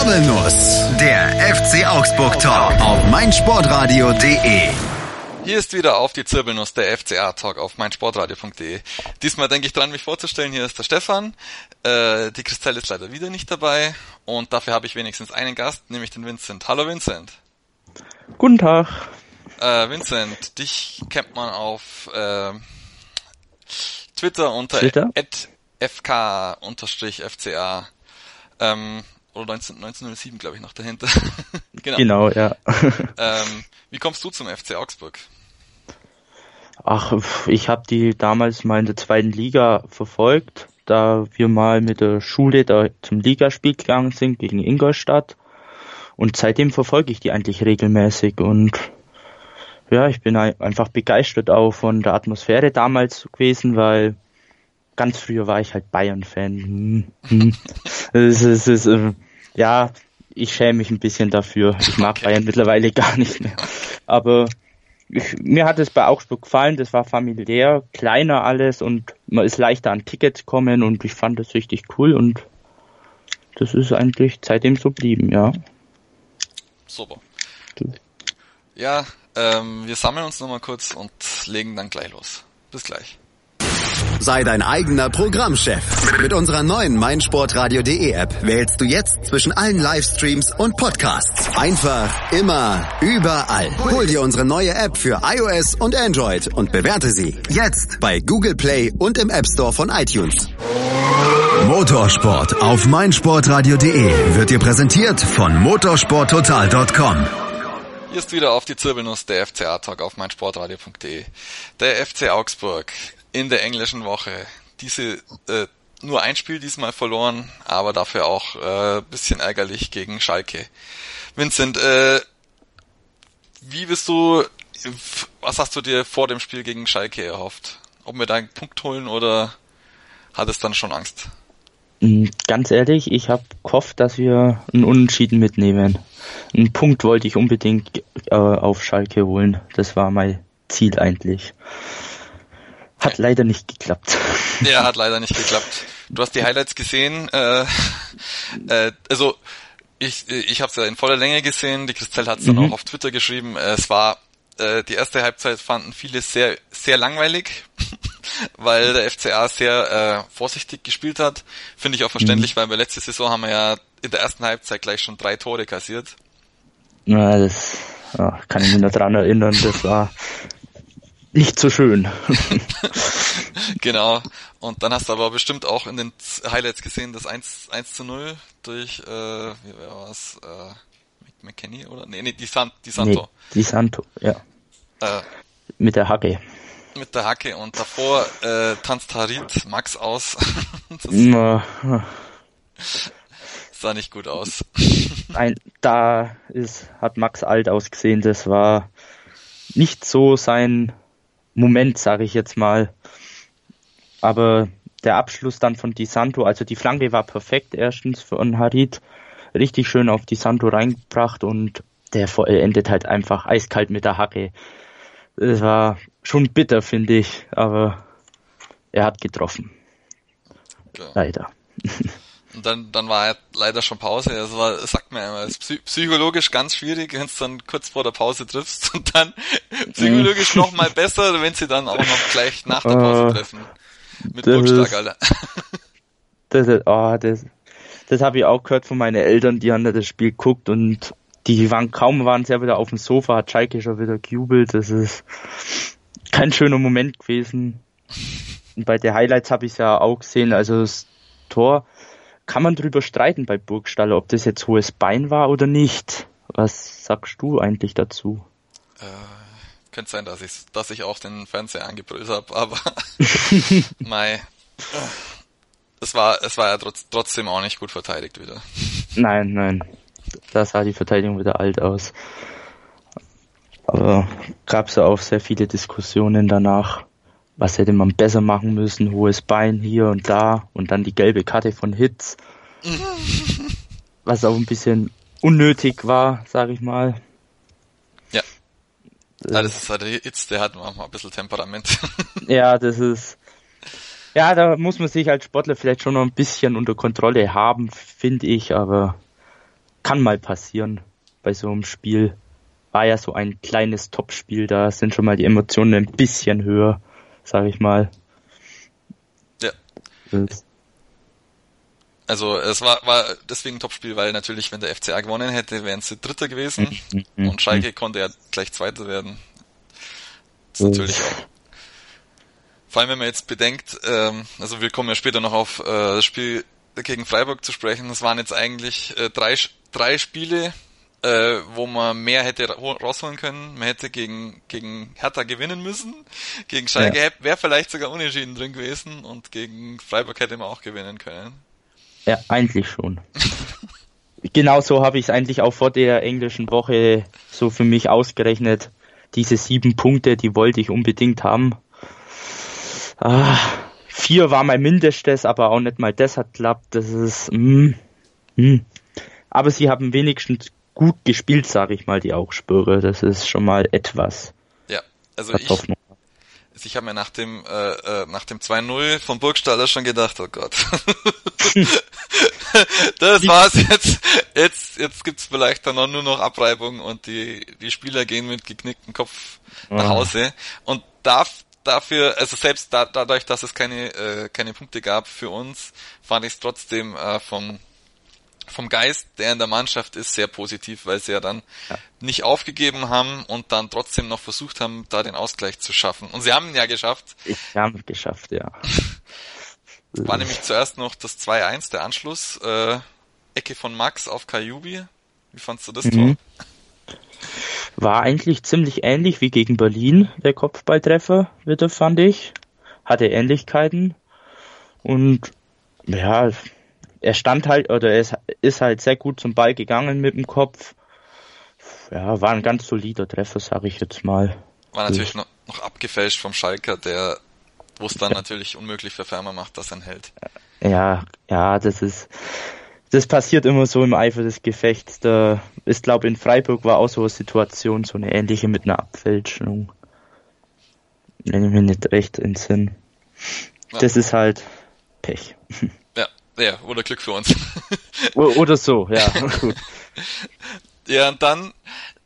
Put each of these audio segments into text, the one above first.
Zirbelnuss, der FC Augsburg Talk auf meinsportradio.de. Hier ist wieder auf die Zirbelnuss der FCA Talk auf meinsportradio.de. Diesmal denke ich dran, mich vorzustellen. Hier ist der Stefan. Äh, die Christelle ist leider wieder nicht dabei und dafür habe ich wenigstens einen Gast, nämlich den Vincent. Hallo Vincent. Guten Tag. Äh, Vincent, dich kennt man auf äh, Twitter unter Twitter? fk-fca. Ähm, oder 19, 1907, glaube ich, noch dahinter. genau. Genau, ja. ähm, wie kommst du zum FC Augsburg? Ach, ich habe die damals mal in der zweiten Liga verfolgt, da wir mal mit der Schule da zum Ligaspiel gegangen sind gegen Ingolstadt. Und seitdem verfolge ich die eigentlich regelmäßig und ja, ich bin einfach begeistert auch von der Atmosphäre damals gewesen, weil ganz früher war ich halt Bayern-Fan. Hm, hm. es ist, es ist, äh, ja, ich schäme mich ein bisschen dafür. Ich mag okay. Bayern mittlerweile gar nicht mehr. Aber ich, mir hat es bei Augsburg gefallen, das war familiär, kleiner alles und man ist leichter an Tickets kommen und ich fand das richtig cool und das ist eigentlich seitdem so blieben, ja. Super. Ja, ähm, wir sammeln uns nochmal kurz und legen dann gleich los. Bis gleich. Sei dein eigener Programmchef. Mit unserer neuen meinsportradio.de App wählst du jetzt zwischen allen Livestreams und Podcasts. Einfach, immer, überall. Hol dir unsere neue App für iOS und Android und bewerte sie jetzt bei Google Play und im App Store von iTunes. Motorsport auf meinsportradio.de wird dir präsentiert von motorsporttotal.com. Hier ist wieder auf die Zirbelnuss der FCA-Talk auf meinsportradio.de. Der FC Augsburg in der englischen Woche. Diese äh, nur ein Spiel diesmal verloren, aber dafür auch äh, bisschen ärgerlich gegen Schalke. Vincent, äh, wie bist du, was hast du dir vor dem Spiel gegen Schalke erhofft? Ob wir da einen Punkt holen oder hattest dann schon Angst? Mm, ganz ehrlich, ich habe gehofft, dass wir einen Unentschieden mitnehmen. Einen Punkt wollte ich unbedingt äh, auf Schalke holen. Das war mein Ziel eigentlich. Hat leider nicht geklappt. Ja, hat leider nicht geklappt. Du hast die Highlights gesehen. Äh, äh, also ich, ich habe es ja in voller Länge gesehen. Die Christelle hat es dann mhm. auch auf Twitter geschrieben. Es war äh, die erste Halbzeit fanden viele sehr sehr langweilig, weil der FCA sehr äh, vorsichtig gespielt hat. Finde ich auch verständlich, mhm. weil wir letzte Saison haben wir ja in der ersten Halbzeit gleich schon drei Tore kassiert. Ja, das ja, kann ich mich noch dran erinnern. Das war nicht so schön. genau. Und dann hast du aber bestimmt auch in den Highlights gesehen, das 1, 1 zu 0 durch, äh, wie war es, äh, McKenny oder? Nee, nee, die, San, die Santo. Nee, die Santo, ja. Äh, mit der Hacke. Mit der Hacke und davor äh, tanzt Harit Max aus. das sah nicht gut aus. Ein, da ist, hat Max alt ausgesehen, das war nicht so sein Moment, sage ich jetzt mal. Aber der Abschluss dann von Di Santo, also die Flanke war perfekt erstens von Harit, richtig schön auf Di Santo reingebracht und der endet halt einfach eiskalt mit der Hacke. Es war schon bitter, finde ich, aber er hat getroffen. Ja. Leider. Und dann, dann war leider schon Pause. Das war, sagt man immer, ist psychologisch ganz schwierig, wenn es dann kurz vor der Pause triffst und dann psychologisch noch mal besser, wenn sie dann auch noch gleich nach der Pause uh, treffen. Mit Burgschlag, Alter. Das, oh, das, das habe ich auch gehört von meinen Eltern, die haben das Spiel geguckt und die waren kaum waren sie ja wieder auf dem Sofa, hat Schalke schon wieder gejubelt. Das ist kein schöner Moment gewesen. Und bei den Highlights habe ich es ja auch gesehen, also das Tor kann man drüber streiten bei Burgstaller, ob das jetzt hohes Bein war oder nicht. Was sagst du eigentlich dazu? Äh, könnte sein, dass ich, dass ich auch den Fernseher angebrüllt habe, aber mei, es war, es war ja trotz, trotzdem auch nicht gut verteidigt wieder. Nein, nein, da sah die Verteidigung wieder alt aus. Aber gab es ja auch sehr viele Diskussionen danach was hätte man besser machen müssen, hohes Bein hier und da und dann die gelbe Karte von Hitz, was auch ein bisschen unnötig war, sag ich mal. Ja. ja das ist halt Hitz, der hat manchmal ein bisschen Temperament. ja, das ist, ja, da muss man sich als Sportler vielleicht schon noch ein bisschen unter Kontrolle haben, finde ich, aber kann mal passieren bei so einem Spiel. War ja so ein kleines Topspiel, da sind schon mal die Emotionen ein bisschen höher, sage ich mal. Ja. Also es war, war deswegen ein Topspiel, weil natürlich, wenn der FCA gewonnen hätte, wären sie Dritter gewesen mhm. und Schalke konnte ja gleich Zweiter werden. Das ist natürlich auch. Vor allem, wenn man jetzt bedenkt, ähm, also wir kommen ja später noch auf äh, das Spiel gegen Freiburg zu sprechen. Das waren jetzt eigentlich äh, drei, drei Spiele, äh, wo man mehr hätte rausholen können. Man hätte gegen, gegen Hertha gewinnen müssen. Gegen Schalke ja. wäre vielleicht sogar unentschieden drin gewesen und gegen Freiburg hätte man auch gewinnen können. Ja, eigentlich schon. genau so habe ich es eigentlich auch vor der englischen Woche so für mich ausgerechnet. Diese sieben Punkte, die wollte ich unbedingt haben. Ah, vier war mein Mindestes, aber auch nicht mal das hat klappt. Das ist, mm, mm. aber sie haben wenigstens gut gespielt, sage ich mal, die Augsburger. Das ist schon mal etwas. Ja, also ich, also ich habe mir nach dem äh, äh, nach dem 2-0 von Burgstaller schon gedacht, oh Gott. das war's jetzt. Jetzt jetzt gibt's vielleicht dann auch nur noch Abreibung und die die Spieler gehen mit geknicktem Kopf nach Hause und darf dafür, also selbst da, dadurch, dass es keine äh, keine Punkte gab für uns, fand ich es trotzdem äh, vom vom Geist, der in der Mannschaft ist, sehr positiv, weil sie ja dann ja. nicht aufgegeben haben und dann trotzdem noch versucht haben, da den Ausgleich zu schaffen. Und sie haben ihn ja geschafft. Ich habe es geschafft, ja. War nämlich zuerst noch das 2-1, der Anschluss, äh, Ecke von Max auf Kajubi. Wie fandst du das mhm. Tor? War eigentlich ziemlich ähnlich wie gegen Berlin, der Kopfballtreffer, wieder fand ich. Hatte Ähnlichkeiten. Und ja, er stand halt, oder er ist, ist halt sehr gut zum Ball gegangen mit dem Kopf. Ja, war ein ganz solider Treffer, sage ich jetzt mal. War natürlich noch, noch abgefälscht vom Schalker, der, wo es dann natürlich unmöglich für Fermer macht, dass er hält. Ja, ja, das ist, das passiert immer so im Eifer des Gefechts. Da ist, glaube in Freiburg war auch so eine Situation, so eine ähnliche mit einer Abfälschung. Wenn ich mir nicht recht entsinne. Ja. Das ist halt Pech. Ja, oder Glück für uns. oder so, ja. Gut. Ja, und dann,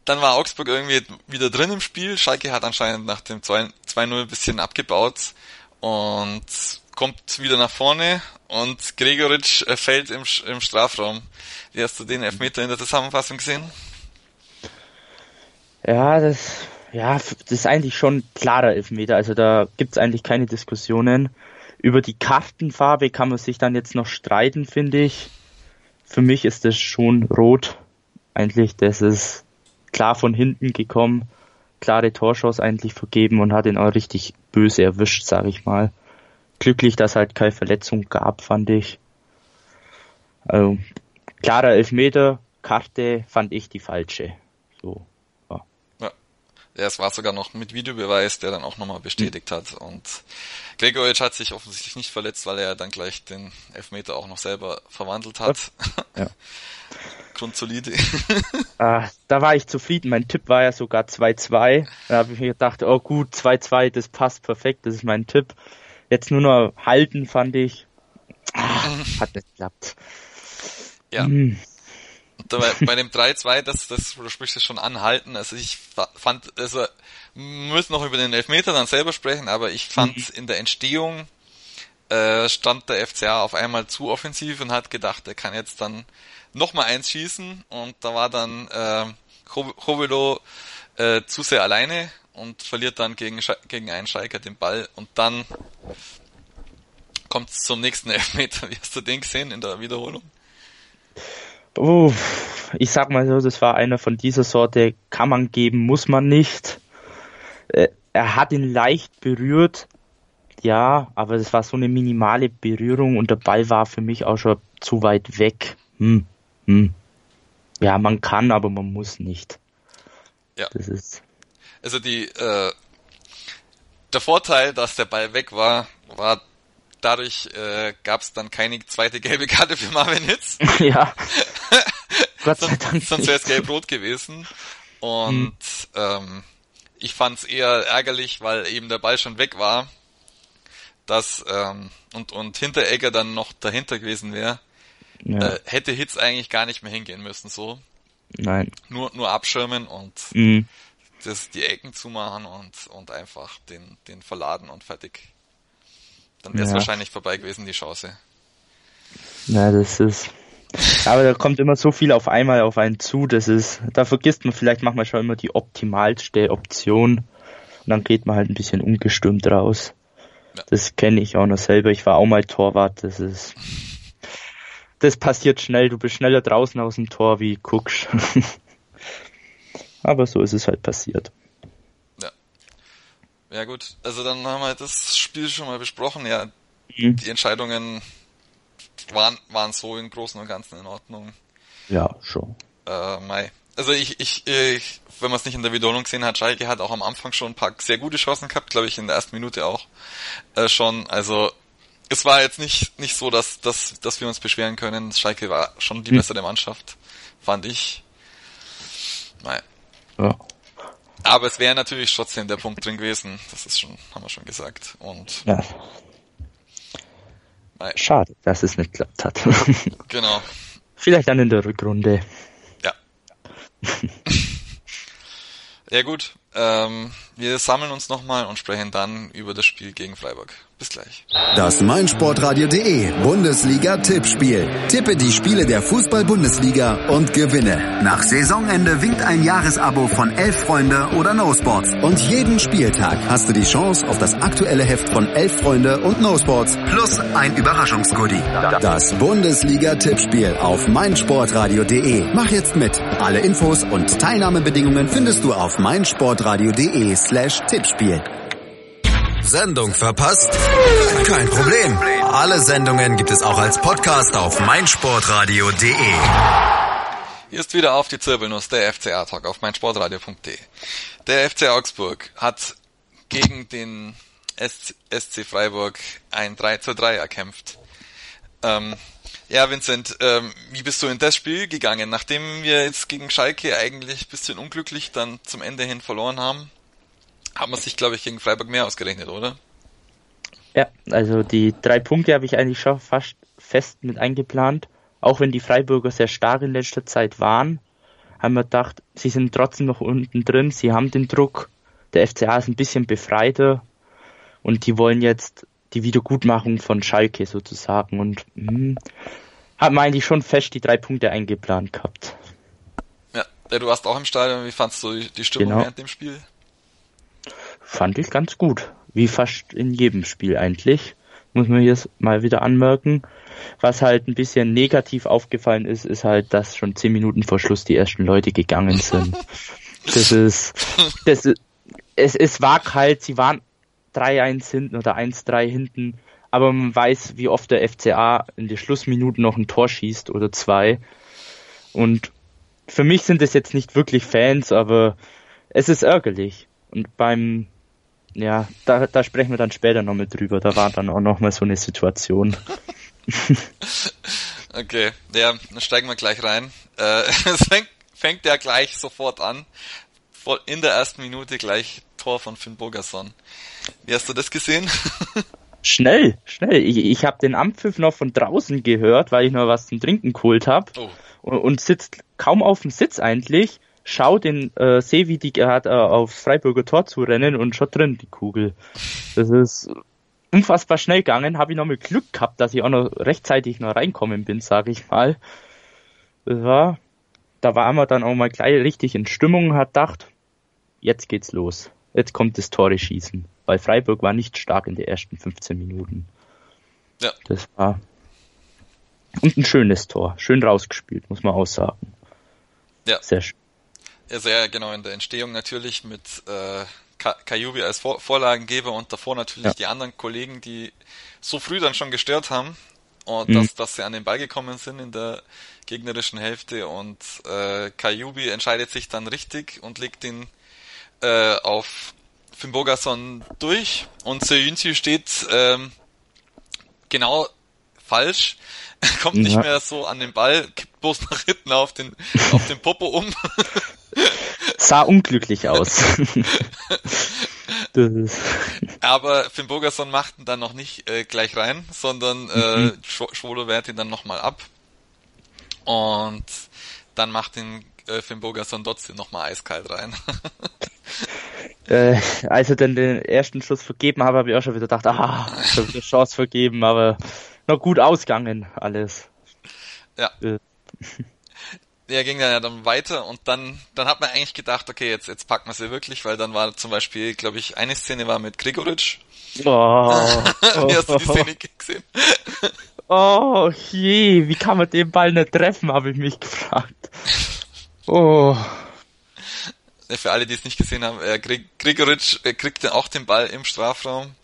dann war Augsburg irgendwie wieder drin im Spiel. Schalke hat anscheinend nach dem 2-0 ein bisschen abgebaut und kommt wieder nach vorne und Gregoritsch äh, fällt im, im Strafraum. Wie hast du den Elfmeter in der Zusammenfassung gesehen? Ja, das, ja, das ist eigentlich schon klarer Elfmeter. Also da gibt's eigentlich keine Diskussionen. Über die Kartenfarbe kann man sich dann jetzt noch streiten, finde ich. Für mich ist das schon rot. Eigentlich, das ist klar von hinten gekommen, klare Torschance eigentlich vergeben und hat ihn auch richtig böse erwischt, sage ich mal. Glücklich, dass halt keine Verletzung gab, fand ich. Also, klarer Elfmeter, Karte fand ich die falsche. So. Ja, es war sogar noch mit Videobeweis, der dann auch nochmal bestätigt hat. Und Gregoric hat sich offensichtlich nicht verletzt, weil er dann gleich den Elfmeter auch noch selber verwandelt hat. Ja. Grundsolide. ah, da war ich zufrieden. Mein Tipp war ja sogar 2-2. Da habe ich mir gedacht, oh gut, 2-2, das passt perfekt, das ist mein Tipp. Jetzt nur noch halten, fand ich. Ah, hat nicht geklappt. Ja. Dabei, bei dem 3-2, das, das, du sprichst es schon anhalten. Also ich fand, also, müssen noch über den Elfmeter dann selber sprechen, aber ich fand mhm. in der Entstehung, äh, stand der FCA auf einmal zu offensiv und hat gedacht, er kann jetzt dann nochmal eins schießen und da war dann, äh, Hovelo äh, zu sehr alleine und verliert dann gegen, gegen einen Schalker den Ball und dann kommt es zum nächsten Elfmeter. Wie hast du den gesehen in der Wiederholung? Uh, ich sag mal so, das war einer von dieser Sorte, kann man geben, muss man nicht. Äh, er hat ihn leicht berührt, ja, aber das war so eine minimale Berührung und der Ball war für mich auch schon zu weit weg. Hm, hm. Ja, man kann, aber man muss nicht. Ja. Das ist. Also die, äh, der Vorteil, dass der Ball weg war, war dadurch äh, gab es dann keine zweite gelbe Karte für Marvin Hitz. Ja. Gott sei Dank. Sonst wäre es gelb-rot gewesen. Und hm. ähm, ich fand es eher ärgerlich, weil eben der Ball schon weg war, dass ähm, und und Hinteregger dann noch dahinter gewesen wäre. Ja. Äh, hätte Hitz eigentlich gar nicht mehr hingehen müssen, so. Nein. Nur, nur abschirmen und mhm. das, die Ecken zumachen und, und einfach den, den verladen und fertig. Dann wäre es ja. wahrscheinlich vorbei gewesen, die Chance. Ja, das ist. Aber da kommt immer so viel auf einmal auf einen zu, das ist, da vergisst man vielleicht manchmal schon immer die optimalste Option und dann geht man halt ein bisschen ungestürmt raus. Ja. Das kenne ich auch noch selber. Ich war auch mal Torwart, das ist, das passiert schnell. Du bist schneller draußen aus dem Tor wie guckst. Aber so ist es halt passiert. Ja. Gut, also dann haben wir das Spiel schon mal besprochen. Ja, mhm. die Entscheidungen waren, waren so im Großen und Ganzen in Ordnung. Ja, schon. Äh, Mai. Also ich, ich, ich wenn man es nicht in der Wiederholung gesehen hat, Schalke hat auch am Anfang schon ein paar sehr gute Chancen gehabt, glaube ich, in der ersten Minute auch äh, schon. Also es war jetzt nicht, nicht so, dass, dass, dass wir uns beschweren können. Schalke war schon die hm. bessere Mannschaft, fand ich. Naja. Ja. Aber es wäre natürlich trotzdem der Punkt drin gewesen. Das ist schon, haben wir schon gesagt. Und ja. Schade, dass es nicht geklappt hat. genau. Vielleicht dann in der Rückrunde. Ja. ja gut, ähm, wir sammeln uns nochmal und sprechen dann über das Spiel gegen Freiburg. Bis gleich. Das meinsportradio.de Bundesliga-Tippspiel. Tippe die Spiele der Fußball-Bundesliga und gewinne. Nach Saisonende winkt ein Jahresabo von Elf Freunde oder No Sports. Und jeden Spieltag hast du die Chance auf das aktuelle Heft von Elf Freunde und No Sports plus ein Überraschungsgoodie. Das Bundesliga-Tippspiel auf meinsportradio.de. Mach jetzt mit. Alle Infos und Teilnahmebedingungen findest du auf meinsportradio.de slash Tippspiel. Sendung verpasst? Kein Problem. Alle Sendungen gibt es auch als Podcast auf meinsportradio.de. Hier ist wieder auf die Zirbelnuss der FCA Talk auf meinsportradio.de. Der FC Augsburg hat gegen den SC Freiburg ein 3 zu 3 erkämpft. Ähm, ja, Vincent, ähm, wie bist du in das Spiel gegangen, nachdem wir jetzt gegen Schalke eigentlich bisschen unglücklich dann zum Ende hin verloren haben? Hat man sich, glaube ich, gegen Freiburg mehr ausgerechnet, oder? Ja, also die drei Punkte habe ich eigentlich schon fast fest mit eingeplant. Auch wenn die Freiburger sehr stark in letzter Zeit waren, haben wir gedacht, sie sind trotzdem noch unten drin, sie haben den Druck. Der FCA ist ein bisschen befreiter und die wollen jetzt die Wiedergutmachung von Schalke sozusagen und hm, haben eigentlich schon fest die drei Punkte eingeplant gehabt. Ja, du warst auch im Stadion. Wie fandst du die Stimmung genau. während dem Spiel? Fand ich ganz gut. Wie fast in jedem Spiel eigentlich. Muss man jetzt mal wieder anmerken. Was halt ein bisschen negativ aufgefallen ist, ist halt, dass schon zehn Minuten vor Schluss die ersten Leute gegangen sind. das ist, das ist, es, es war halt, sie waren 3-1 hinten oder 1-3 hinten, aber man weiß, wie oft der FCA in die Schlussminuten noch ein Tor schießt oder zwei. Und für mich sind es jetzt nicht wirklich Fans, aber es ist ärgerlich. Und beim ja, da, da sprechen wir dann später nochmal drüber. Da war dann auch nochmal so eine Situation. okay, ja, dann steigen wir gleich rein. Äh, es fängt, fängt ja gleich sofort an. In der ersten Minute gleich Tor von Finn Bogerson. Wie hast du das gesehen? Schnell, schnell. Ich, ich habe den Ampfiff noch von draußen gehört, weil ich noch was zum Trinken geholt habe. Oh. Und, und sitzt kaum auf dem Sitz eigentlich schau den äh, sehe, wie die gerade äh, aufs Freiburger Tor zu rennen und schon drin die Kugel. Das ist unfassbar schnell gegangen. Habe ich noch mal Glück gehabt, dass ich auch noch rechtzeitig noch reinkommen bin, sage ich mal. Das war, da war man dann auch mal gleich richtig in Stimmung, hat gedacht, jetzt geht's los. Jetzt kommt das Tore schießen. Weil Freiburg war nicht stark in den ersten 15 Minuten. Ja. Das war und ein schönes Tor, schön rausgespielt, muss man auch sagen. Ja. Sehr schön sehr genau in der Entstehung natürlich mit äh, Kajubi als Vor Vorlagengeber und davor natürlich ja. die anderen Kollegen, die so früh dann schon gestört haben und mhm. dass, dass sie an den Ball gekommen sind in der gegnerischen Hälfte und äh, Kajubi entscheidet sich dann richtig und legt ihn äh, auf Fimbogason durch und Seyunci steht ähm, genau falsch, kommt ja. nicht mehr so an den Ball, kippt bloß nach hinten auf den, auf den Popo um Sah unglücklich aus. Aber Finn Bogerson macht ihn dann noch nicht äh, gleich rein, sondern äh, mhm. Schwolo wehrt ihn dann nochmal ab. Und dann macht den äh, Finn Bogerson trotzdem nochmal eiskalt rein. äh, als er dann den ersten Schuss vergeben habe, habe ich auch schon wieder gedacht, ah, schon wieder Chance vergeben, aber noch gut ausgegangen alles. Ja. Äh. Ja, ging dann ja dann weiter und dann, dann hat man eigentlich gedacht, okay, jetzt, jetzt packen wir sie wirklich, weil dann war zum Beispiel, glaube ich, eine Szene war mit Gregoritsch. Oh. wie hast du die Szene gesehen? Oh je, wie kann man den Ball nicht treffen, habe ich mich gefragt. Oh. Für alle, die es nicht gesehen haben, äh, Gregoritsch äh, kriegte auch den Ball im Strafraum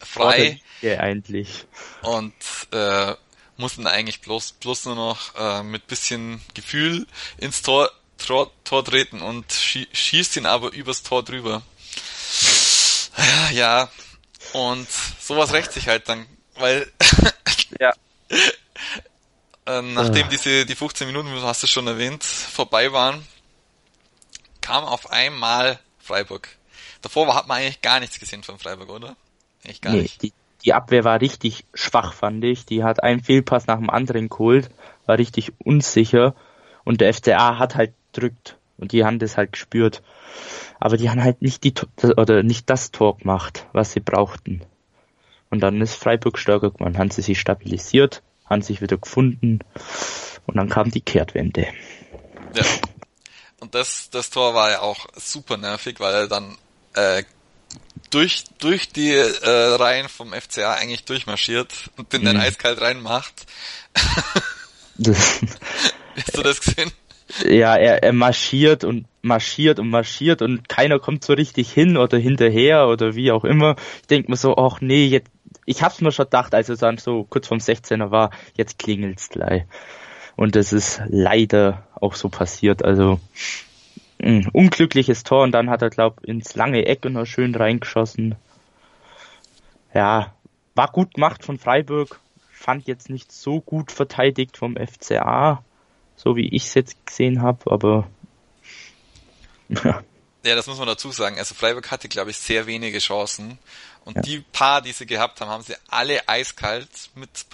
frei. Ja, eigentlich. Und äh, mussten eigentlich bloß, bloß nur noch äh, mit bisschen Gefühl ins Tor, Tor, Tor treten und schie schießt ihn aber übers Tor drüber. Ja, und sowas rächt sich halt dann, weil ja. äh, nachdem diese die 15 Minuten, du hast es schon erwähnt, vorbei waren, kam auf einmal Freiburg. Davor hat man eigentlich gar nichts gesehen von Freiburg, oder? Eigentlich gar nee, nicht. Die, die Abwehr war richtig schwach, fand ich. Die hat einen Fehlpass nach dem anderen geholt, war richtig unsicher und der FCA hat halt drückt und die haben das halt gespürt. Aber die haben halt nicht die oder nicht das Tor gemacht, was sie brauchten. Und dann ist Freiburg stärker geworden, haben sie sich stabilisiert, haben sich wieder gefunden und dann kam die Kehrtwende. Ja. Und das, das Tor war ja auch super nervig, weil er dann äh, durch, durch die äh, Reihen vom FCA eigentlich durchmarschiert und den mhm. dann eiskalt reinmacht. Hast du das gesehen? Ja, er, er marschiert und marschiert und marschiert und keiner kommt so richtig hin oder hinterher oder wie auch immer. Ich denke mir so, ach nee, jetzt, ich hab's mir schon gedacht, als er dann so kurz vorm 16er war, jetzt klingelt's gleich. Und das ist leider auch so passiert. Also ein unglückliches Tor und dann hat er, glaub, ins lange Eck noch schön reingeschossen. Ja, war gut gemacht von Freiburg, fand jetzt nicht so gut verteidigt vom FCA, so wie ich es jetzt gesehen habe, aber ja. ja, das muss man dazu sagen. Also Freiburg hatte, glaube ich, sehr wenige Chancen und ja. die paar, die sie gehabt haben, haben sie alle eiskalt mit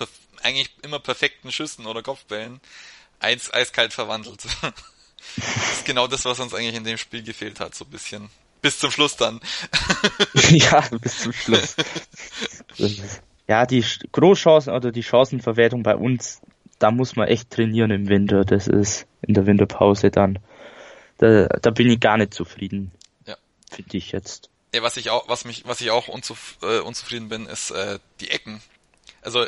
eigentlich immer perfekten Schüssen oder Kopfbällen eins eiskalt verwandelt. Das ist genau das, was uns eigentlich in dem Spiel gefehlt hat, so ein bisschen. Bis zum Schluss dann. ja, bis zum Schluss. ja, die Großchancen oder die Chancenverwertung bei uns, da muss man echt trainieren im Winter. Das ist in der Winterpause dann. Da, da bin ich gar nicht zufrieden. Ja. Finde ich jetzt. Ja, was ich auch, was mich, was ich auch unzuf äh, unzufrieden bin, ist äh, die Ecken. Also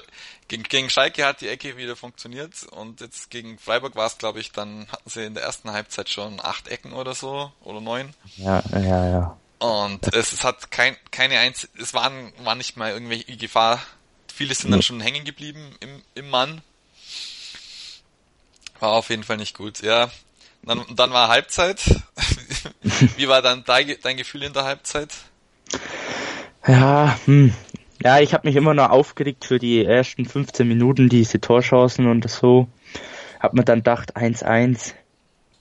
gegen, gegen Schalke hat die Ecke wieder funktioniert und jetzt gegen Freiburg war es, glaube ich, dann hatten sie in der ersten Halbzeit schon acht Ecken oder so oder neun. Ja, ja, ja. Und es, es hat kein, keine eins, es waren, war nicht mal irgendwelche Gefahr. Viele sind dann schon hängen geblieben im, im Mann. War auf jeden Fall nicht gut, ja. Dann, dann war Halbzeit. Wie war dann dein, dein Gefühl in der Halbzeit? Ja, hm, ja, ich habe mich immer noch aufgeregt für die ersten 15 Minuten, diese Torchancen und so. Hab mir dann gedacht, 1-1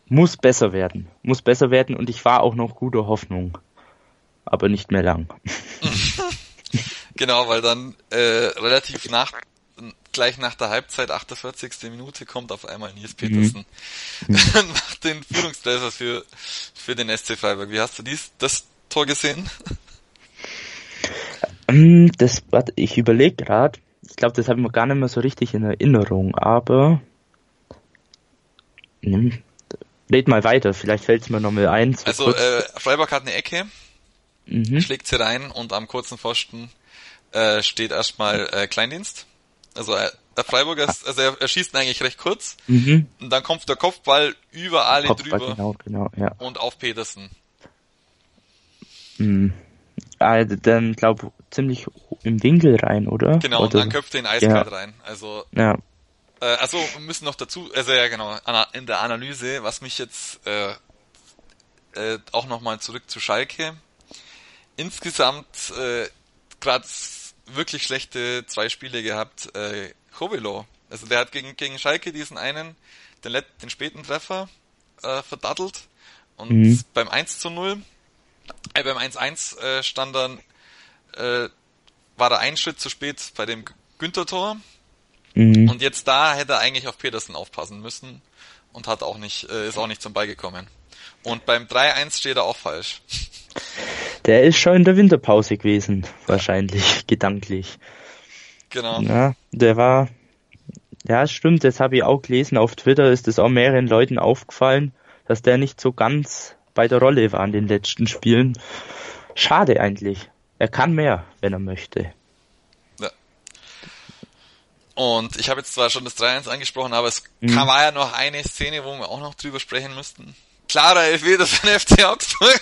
muss besser werden, muss besser werden und ich war auch noch guter Hoffnung. Aber nicht mehr lang. genau, weil dann äh, relativ nach gleich nach der Halbzeit, 48. Minute, kommt auf einmal Nils Petersen. Mhm. macht den Führungstreffer für, für den SC Freiburg. Wie hast du dies, das Tor gesehen? Ähm, das, warte, ich überlege gerade. Ich glaube, das habe ich mir gar nicht mehr so richtig in Erinnerung, aber hm, red mal weiter, vielleicht fällt es mir noch mal ein. Also äh, Freiburg hat eine Ecke, mhm. schlägt sie rein und am kurzen Pfosten äh, steht erstmal äh, Kleindienst. Also äh, der Freiburger, ist, also er, er schießt eigentlich recht kurz mhm. und dann kommt der Kopfball über alle Kopfball, drüber genau, genau, ja. und auf Petersen. Mhm. Also dann glaube ziemlich im Winkel rein, oder? Genau, oder? und dann köpft den eiskalt ja. rein. Also ja. Äh, also wir müssen noch dazu, also ja genau, in der Analyse, was mich jetzt äh, äh, auch nochmal zurück zu Schalke. Insgesamt äh, gerade wirklich schlechte zwei Spiele gehabt. Äh, Chovelo, also der hat gegen, gegen Schalke diesen einen, den, den späten Treffer äh, verdattelt und mhm. beim 1 zu 0 äh, beim 1-1 äh, stand dann, äh, war da ein Schritt zu spät bei dem Günther-Tor. Mhm. Und jetzt da hätte er eigentlich auf Petersen aufpassen müssen und hat auch nicht, äh, ist auch nicht zum Ball gekommen. Und beim 3-1 steht er auch falsch. Der ist schon in der Winterpause gewesen, wahrscheinlich, gedanklich. Genau. Ja, der war, ja, stimmt, das habe ich auch gelesen. Auf Twitter ist es auch mehreren Leuten aufgefallen, dass der nicht so ganz bei der Rolle war in den letzten Spielen. Schade eigentlich. Er kann mehr, wenn er möchte. Ja. Und ich habe jetzt zwar schon das 3-1 angesprochen, aber es mhm. war ja noch eine Szene, wo wir auch noch drüber sprechen müssten. Klarer Elfmeter für den FC Augsburg.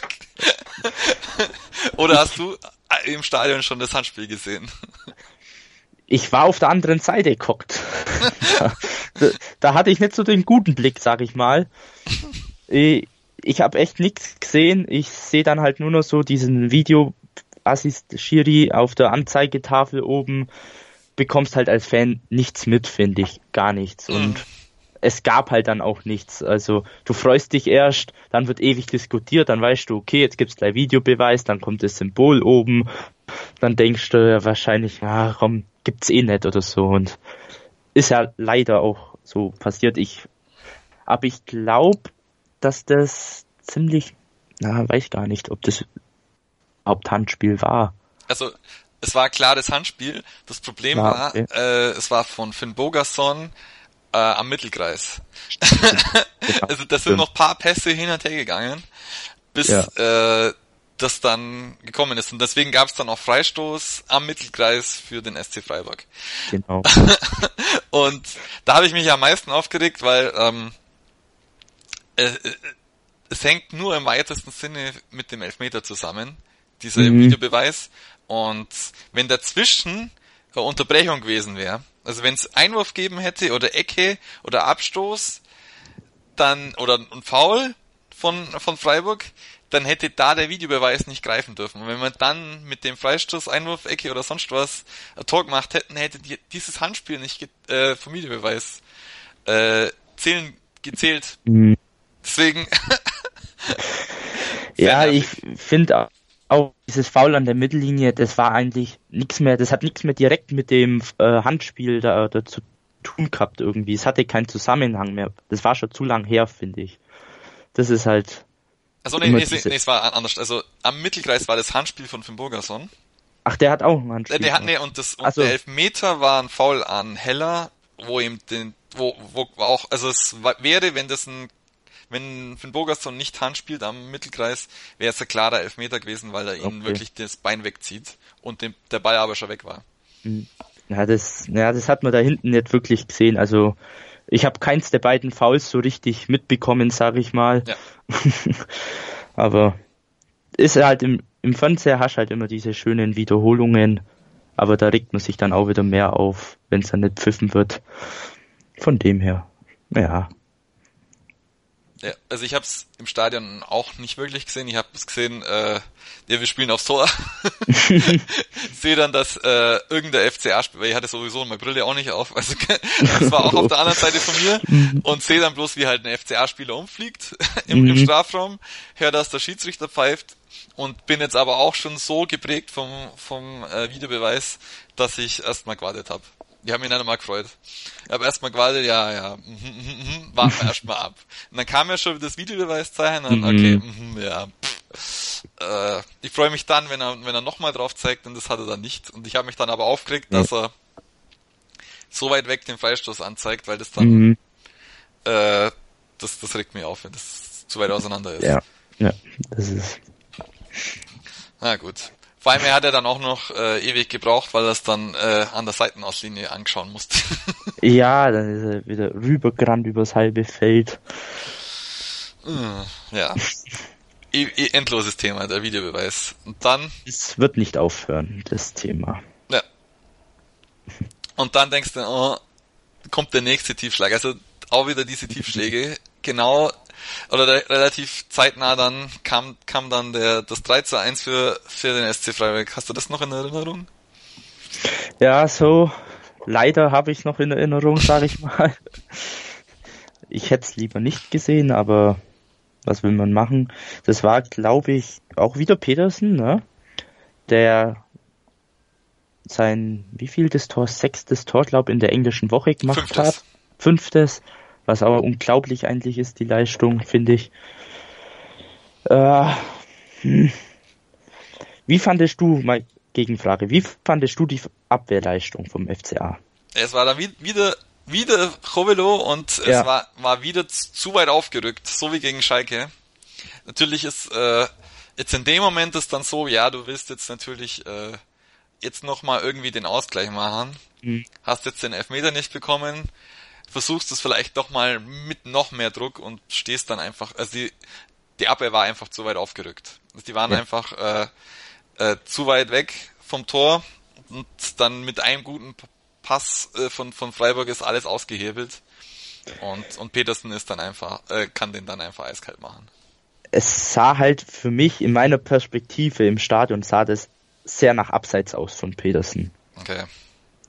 Oder hast du im Stadion schon das Handspiel gesehen? Ich war auf der anderen Seite geguckt. da, da, hatte ich nicht so den guten Blick, sag ich mal. Ich, ich habe echt nichts gesehen. Ich sehe dann halt nur noch so diesen Video Assist Schiri auf der Anzeigetafel oben. Bekommst halt als Fan nichts mit, finde ich. Gar nichts. Mhm. Und es gab halt dann auch nichts. Also du freust dich erst, dann wird ewig diskutiert, dann weißt du, okay, jetzt gibt's gleich Videobeweis, dann kommt das Symbol oben, dann denkst du ja wahrscheinlich, ja komm, gibt's eh nicht oder so. Und ist ja leider auch so passiert. Ich, aber ich glaube, dass das ziemlich, na, weiß gar nicht, ob das Haupthandspiel war. Also es war klar das Handspiel. Das Problem ja, war, okay. äh, es war von Finn Bogerson äh, am Mittelkreis. also das sind noch paar Pässe hin und her gegangen, bis ja. äh, das dann gekommen ist. Und deswegen gab es dann auch Freistoß am Mittelkreis für den SC Freiburg. Genau. und da habe ich mich am meisten aufgeregt, weil ähm, äh, äh, es hängt nur im weitesten Sinne mit dem Elfmeter zusammen, dieser mhm. Videobeweis. Und wenn dazwischen eine Unterbrechung gewesen wäre, also wenn es Einwurf geben hätte oder Ecke oder Abstoß, dann oder ein Foul von, von Freiburg, dann hätte da der Videobeweis nicht greifen dürfen. Und wenn man dann mit dem Freistoß, Einwurf, Ecke oder sonst was ein Tor gemacht hätten, hätte die, dieses Handspiel nicht äh, vom Videobeweis äh, zählen, gezählt. Mhm. Deswegen. ja, ich finde auch dieses Foul an der Mittellinie, das war eigentlich nichts mehr, das hat nichts mehr direkt mit dem äh, Handspiel da, da zu tun gehabt irgendwie. Es hatte keinen Zusammenhang mehr. Das war schon zu lang her, finde ich. Das ist halt. Also nee, nee, nee, es war anders. Also am Mittelkreis war das Handspiel von Finn Burgerson. Ach, der hat auch ein Handspiel. Der, der hat, nee, und das und also, der Elfmeter war ein Foul an Heller, wo ihm den, wo, wo auch, also es wäre, wenn das ein wenn Finn Bogerson nicht Hand spielt am Mittelkreis, wäre es ein klarer Elfmeter gewesen, weil er okay. ihn wirklich das Bein wegzieht und dem, der Ball aber schon weg war. Hm. Ja, das, ja, das hat man da hinten nicht wirklich gesehen. Also ich habe keins der beiden Fouls so richtig mitbekommen, sage ich mal. Ja. aber ist halt im, im Fernseher hast halt immer diese schönen Wiederholungen, aber da regt man sich dann auch wieder mehr auf, wenn es dann nicht pfiffen wird. Von dem her, ja. Ja, also ich habe es im Stadion auch nicht wirklich gesehen. Ich habe es gesehen, äh, ja, wir spielen aufs Tor. Sehe dann, dass äh, irgendein FCA-Spieler, ich hatte sowieso meine Brille auch nicht auf, also das war auch auf der anderen Seite von mir und sehe dann bloß, wie halt ein FCA-Spieler umfliegt im, im mhm. Strafraum, höre, dass der Schiedsrichter pfeift und bin jetzt aber auch schon so geprägt vom, vom äh, Videobeweis, dass ich erstmal gewartet habe. Die haben mich nicht einmal gefreut. Ich habe erstmal gewartet, ja, ja, mm, mm, mm, warten wir erstmal ab. Und dann kam ja schon das Videobeweiszeichen und okay, mm, ja. Äh, ich freue mich dann, wenn er, wenn er nochmal drauf zeigt und das hat er dann nicht. Und ich habe mich dann aber aufgeregt, dass er so weit weg den Freistoß anzeigt, weil das dann, mhm. äh, das, das regt mich auf, wenn das zu weit auseinander ist. Ja, ja, das ist. Na gut. Vor allem, er hat ja dann auch noch äh, ewig gebraucht, weil er es dann äh, an der Seitenauslinie anschauen musste. ja, dann ist er wieder rübergerannt übers halbe Feld. Hm, ja. E e endloses Thema, der Videobeweis. Und dann. Es wird nicht aufhören, das Thema. Ja. Und dann denkst du, oh, kommt der nächste Tiefschlag. Also auch wieder diese Tiefschläge. Genau oder relativ zeitnah dann kam, kam dann der, das 3 zu 1 für, für den SC Freiburg. Hast du das noch in Erinnerung? Ja, so leider habe ich noch in Erinnerung, sage ich mal. Ich hätte es lieber nicht gesehen, aber was will man machen? Das war, glaube ich, auch wieder Petersen, ne? Der sein, wie viel das Tor, sechstes Tor, glaube in der englischen Woche gemacht Fünftes. hat. Fünftes, was aber unglaublich eigentlich ist, die Leistung, finde ich. Äh, hm. Wie fandest du, mal Gegenfrage, wie fandest du die Abwehrleistung vom FCA? Es war dann wi- wieder, wieder Chovelo und Ja. es war, war wieder zu weit aufgerückt, so wie gegen Schalke. Natürlich ist, äh, jetzt in dem Moment ist dann so, ja, du willst jetzt natürlich, äh, jetzt nochmal irgendwie den Ausgleich machen. Mhm. Hast jetzt den Elfmeter nicht bekommen, versuchst es vielleicht doch mal mit noch mehr Druck und stehst dann einfach, also die, die Abwehr war einfach zu weit aufgerückt. Also Die waren Ja. einfach äh, äh, zu weit weg vom Tor und dann mit einem guten Pass äh, von, von Freiburg ist alles ausgehebelt und, und Petersen ist dann einfach, äh, kann den dann einfach eiskalt machen. Es sah halt für mich in meiner Perspektive im Stadion sah das sehr nach Abseits aus von Petersen. Okay.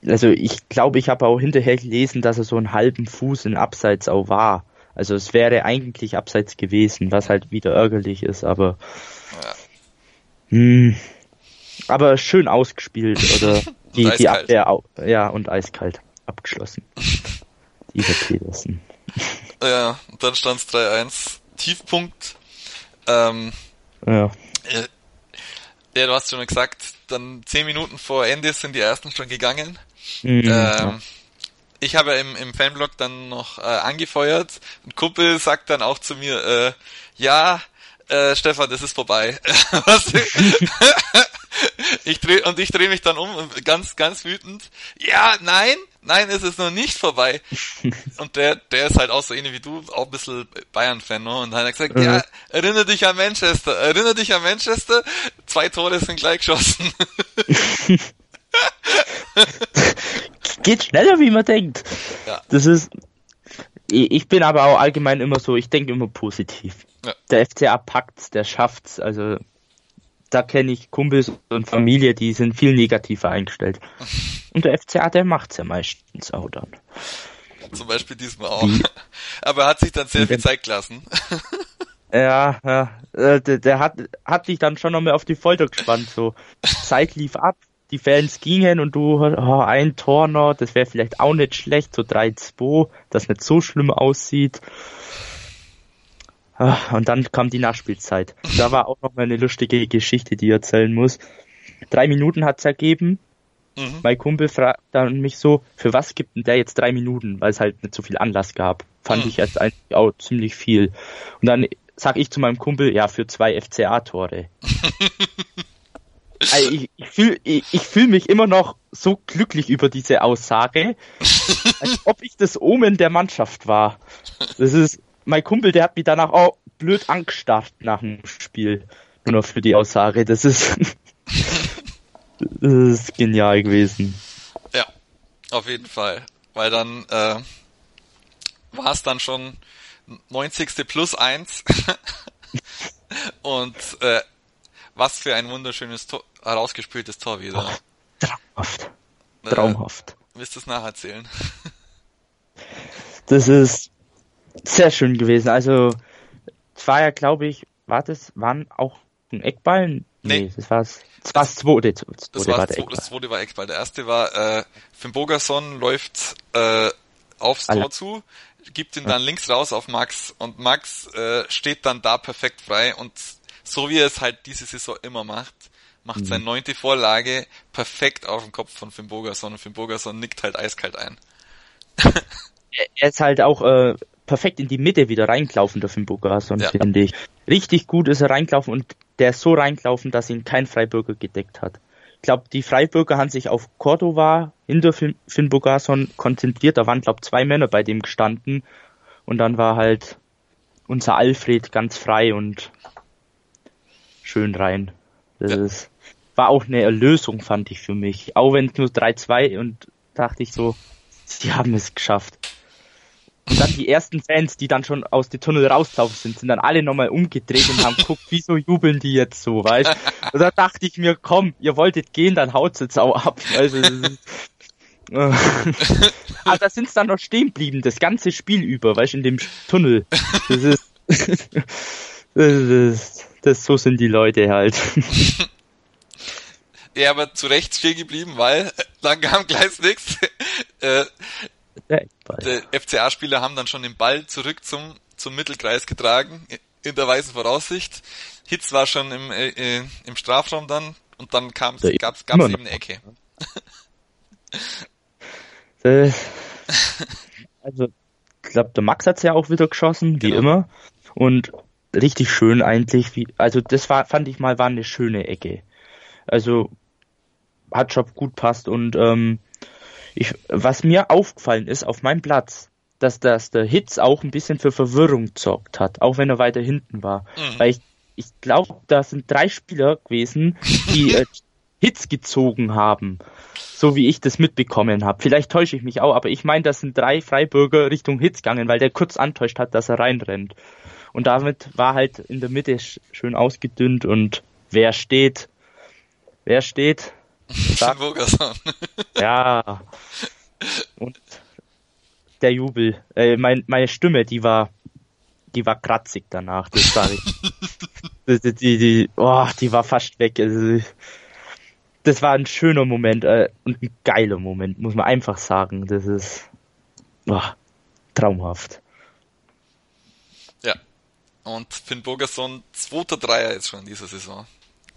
Also ich glaube, ich habe auch hinterher gelesen, dass er so einen halben Fuß in Abseits auch war. Also es wäre eigentlich Abseits gewesen, was halt wieder ärgerlich ist, aber Ja. hm, aber schön ausgespielt oder die, die. Abwehr auch, ja und eiskalt abgeschlossen. Dieser Petersen. Ja, und dann stand es 3-1. Tiefpunkt. Ähm, Ja. äh, ja, du hast schon gesagt, dann zehn Minuten vor Ende sind die ersten schon gegangen. Mhm, Ähm, ich habe im, im Fanblog dann noch äh, angefeuert und Kumpel sagt dann auch zu mir, äh, ja, äh, Stefan, das ist vorbei. Ich dreh, und ich drehe mich dann um ganz, ganz wütend. Ja, nein, nein, es ist noch nicht vorbei. Und der, der ist halt auch so ähnlich wie du, auch ein bisschen Bayern-Fan, ne? Und dann hat er gesagt, Mhm. ja, erinnere dich an Manchester, erinnere dich an Manchester, zwei Tore sind gleich geschossen. geht schneller, wie man denkt. Ja. Das ist. Ich bin aber auch allgemein immer so, ich denke immer positiv. Ja. Der FCA packt's, der schafft's. Also da kenne ich Kumpels und Familie, die sind viel negativer eingestellt. Und der FCA, der macht's ja meistens auch dann. Zum Beispiel diesmal auch. Aber er hat sich dann sehr viel Zeit gelassen. Ja, ja. äh, Der, der hat, hat dich dann schon noch mehr auf die Folter gespannt. So, Zeit lief ab, die Fans gingen und du, oh, ein Tor noch, das wäre vielleicht auch nicht schlecht, so 3-2, das nicht so schlimm aussieht. Ah, Und dann kam die Nachspielzeit. Da war auch noch mal eine lustige Geschichte, die ich erzählen muss. Drei Minuten hat's ergeben. Mhm. Mein Kumpel fragt dann mich so, für was gibt denn der jetzt drei Minuten? Weil es halt nicht so viel Anlass gab. Fand Mhm. ich jetzt eigentlich auch ziemlich viel. Und dann sag ich zu meinem Kumpel, ja, für zwei FCA-Tore. also ich ich fühle ich, ich fühl mich immer noch so glücklich über diese Aussage, als ob ich das Omen der Mannschaft war. Das ist, mein Kumpel, der hat mich danach auch blöd angestarrt nach dem Spiel. Nur noch für die Aussage. Das ist, das ist genial gewesen. Ja, auf jeden Fall. Weil dann äh, war es dann schon 90. plus 1. Und äh, was für ein wunderschönes Tor, herausgespieltes Tor wieder. Traumhaft. Äh, Traumhaft. willst du es nacherzählen? Das ist sehr schön gewesen. Also, es war ja, glaube ich, war das, waren auch ein Eckball? Nee. das war's. Das war's zweite. Das Das, zweite war war das, zwo- das zweite war Eckball. Der erste war, äh, Finn Bogerson läuft äh, aufs Tor zu, gibt ihn dann links raus auf Max und Max äh, steht dann da perfekt frei und so wie er es halt diese Saison immer macht, macht Mhm. seine neunte Vorlage perfekt auf den Kopf von Finn Bogerson und Finn Bogerson nickt halt eiskalt ein. Er ist halt auch äh, perfekt in die Mitte wieder reingelaufen, der Finn Bogason, Ja. finde ich. Richtig gut ist er reingelaufen und der ist so reingelaufen, dass ihn kein Freiburger gedeckt hat. Ich glaube, die Freiburger haben sich auf Cordova hinter Finn, Finn Bogason konzentriert. Da waren, glaube zwei Männer bei dem gestanden. Und dann war halt unser Alfred ganz frei und schön rein. Das Ja. ist, war auch eine Erlösung, fand ich für mich. Auch wenn es nur 3-2 und dachte ich so, sie haben es geschafft. Und dann die ersten Fans, die dann schon aus dem Tunnel rauslaufen sind, sind dann alle nochmal umgedreht und haben geguckt, wieso jubeln die jetzt so, weißt Und da dachte ich mir, komm, ihr wolltet gehen, dann haut's jetzt auch ab. Also, Aber da sind's dann noch stehen geblieben, das ganze Spiel über, weißt in dem Tunnel. Das ist, das ist, das, so sind die Leute halt. er aber zu Recht stehen geblieben, weil dann kam gleich nichts. Äh, der FCA-Spieler haben dann schon den Ball zurück zum, zum Mittelkreis getragen, in der weißen Voraussicht. Hitz war schon im, äh, äh im Strafraum dann und dann kam es, gab's, gab's eben eine Ecke. Äh, also, ich glaube, der Max hat's ja auch wieder geschossen, wie genau. immer. Und richtig schön eigentlich. Wie, also das war, fand ich mal, war eine schöne Ecke. Also hat schon gut passt und ähm, ich, was mir aufgefallen ist auf meinem Platz, dass, dass der Hitz auch ein bisschen für Verwirrung zockt hat, auch wenn er weiter hinten war. Mhm. Weil ich, ich glaube, da sind drei Spieler gewesen, die äh, Hits gezogen haben. So wie ich das mitbekommen habe. Vielleicht täusche ich mich auch, aber ich meine, das sind drei Freiburger Richtung Hits gegangen, weil der kurz antäuscht hat, dass er reinrennt. Und damit war halt in der Mitte schön ausgedünnt und wer steht, wer steht, Sagt, ja. Und der Jubel, äh, mein, meine Stimme, die war, die war kratzig danach, das sage ich. die, die, die, oh, die war fast weg. Also, das war ein schöner Moment äh, und ein geiler Moment, muss man einfach sagen. Das ist oh, traumhaft. Ja. Und Finn Bogerson, zweiter Dreier jetzt schon in dieser Saison.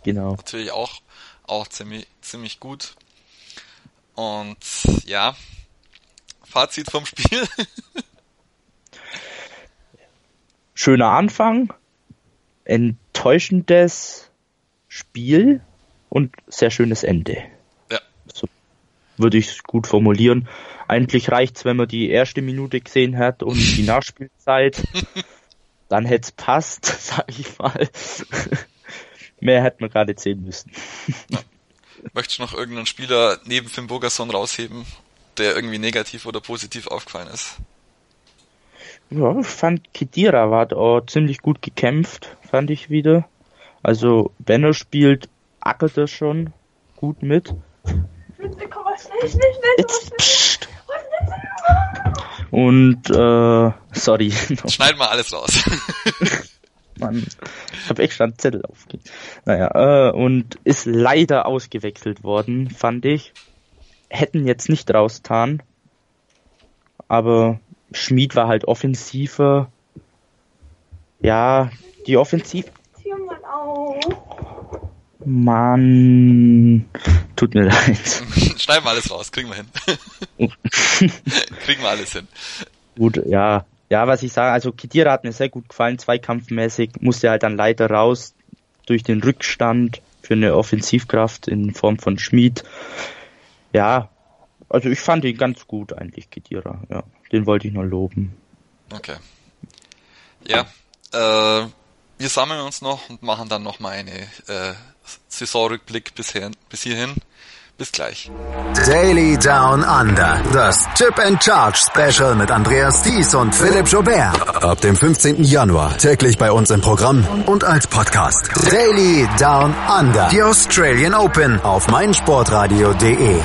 Genau. Natürlich auch auch ziemlich, ziemlich gut. Und ja, Fazit vom Spiel. Schöner Anfang, enttäuschendes Spiel und sehr schönes Ende. Ja. So würde ich es gut formulieren. Eigentlich reicht's, wenn man die erste Minute gesehen hat und die Nachspielzeit. dann hätte es passt, sag ich mal. Mehr hätten wir gerade zählen müssen. Ja. Möchtest du noch irgendeinen Spieler neben Finn Bogerson rausheben, der irgendwie negativ oder positiv aufgefallen ist? Ja, ich fand Kedira war auch ziemlich gut gekämpft, fand ich wieder. Also, wenn er spielt, ackert er schon gut mit. Jetzt. Und, äh, sorry. Schneid mal alles raus. Mann, ich habe extra einen Zettel aufgegeben. Naja, äh, und ist leider ausgewechselt worden, fand ich. Hätten jetzt nicht raustan. Aber Schmied war halt offensiver. Ja, die Offensiv. Mann, tut mir leid. Schneiden wir alles raus, kriegen wir hin. kriegen wir alles hin. Gut, ja, ja, was ich sage, also Kedira hat mir sehr gut gefallen, zweikampfmäßig, musste halt dann leider raus durch den Rückstand für eine Offensivkraft in Form von Schmied. Ja, also ich fand ihn ganz gut eigentlich, Kedira, ja. Den wollte ich nur loben. Okay. Ja, äh, wir sammeln uns noch und machen dann noch mal eine äh, Saisonrückblick bisher, bis hierhin. Bis gleich. Daily Down Under. Das Chip and Charge Special mit Andreas Thies und Philipp Jobert. Ab dem 15. Januar täglich bei uns im Programm und als Podcast. Daily Down Under. Die Australian Open auf meinsportradio.de.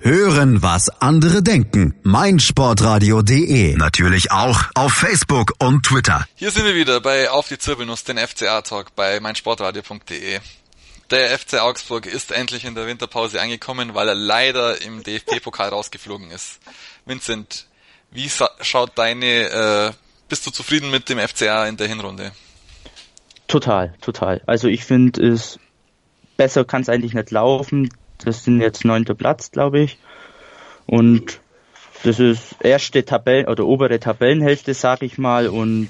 Hören, was andere denken. meinsportradio.de. Natürlich auch auf Facebook und Twitter. Hier sind wir wieder bei Auf die Zirbelnuss, den FCA Talk bei meinsportradio.de. Der FC Augsburg ist endlich in der Winterpause angekommen, weil er leider im DFB-Pokal rausgeflogen ist. Vincent, wie schaut deine, äh, bist du zufrieden mit dem FCA in der Hinrunde? Total, total. Also ich finde es, besser kann es eigentlich nicht laufen. Das sind jetzt neunter Platz, glaube ich. Und das ist erste Tabellen oder obere Tabellenhälfte, sag ich mal, und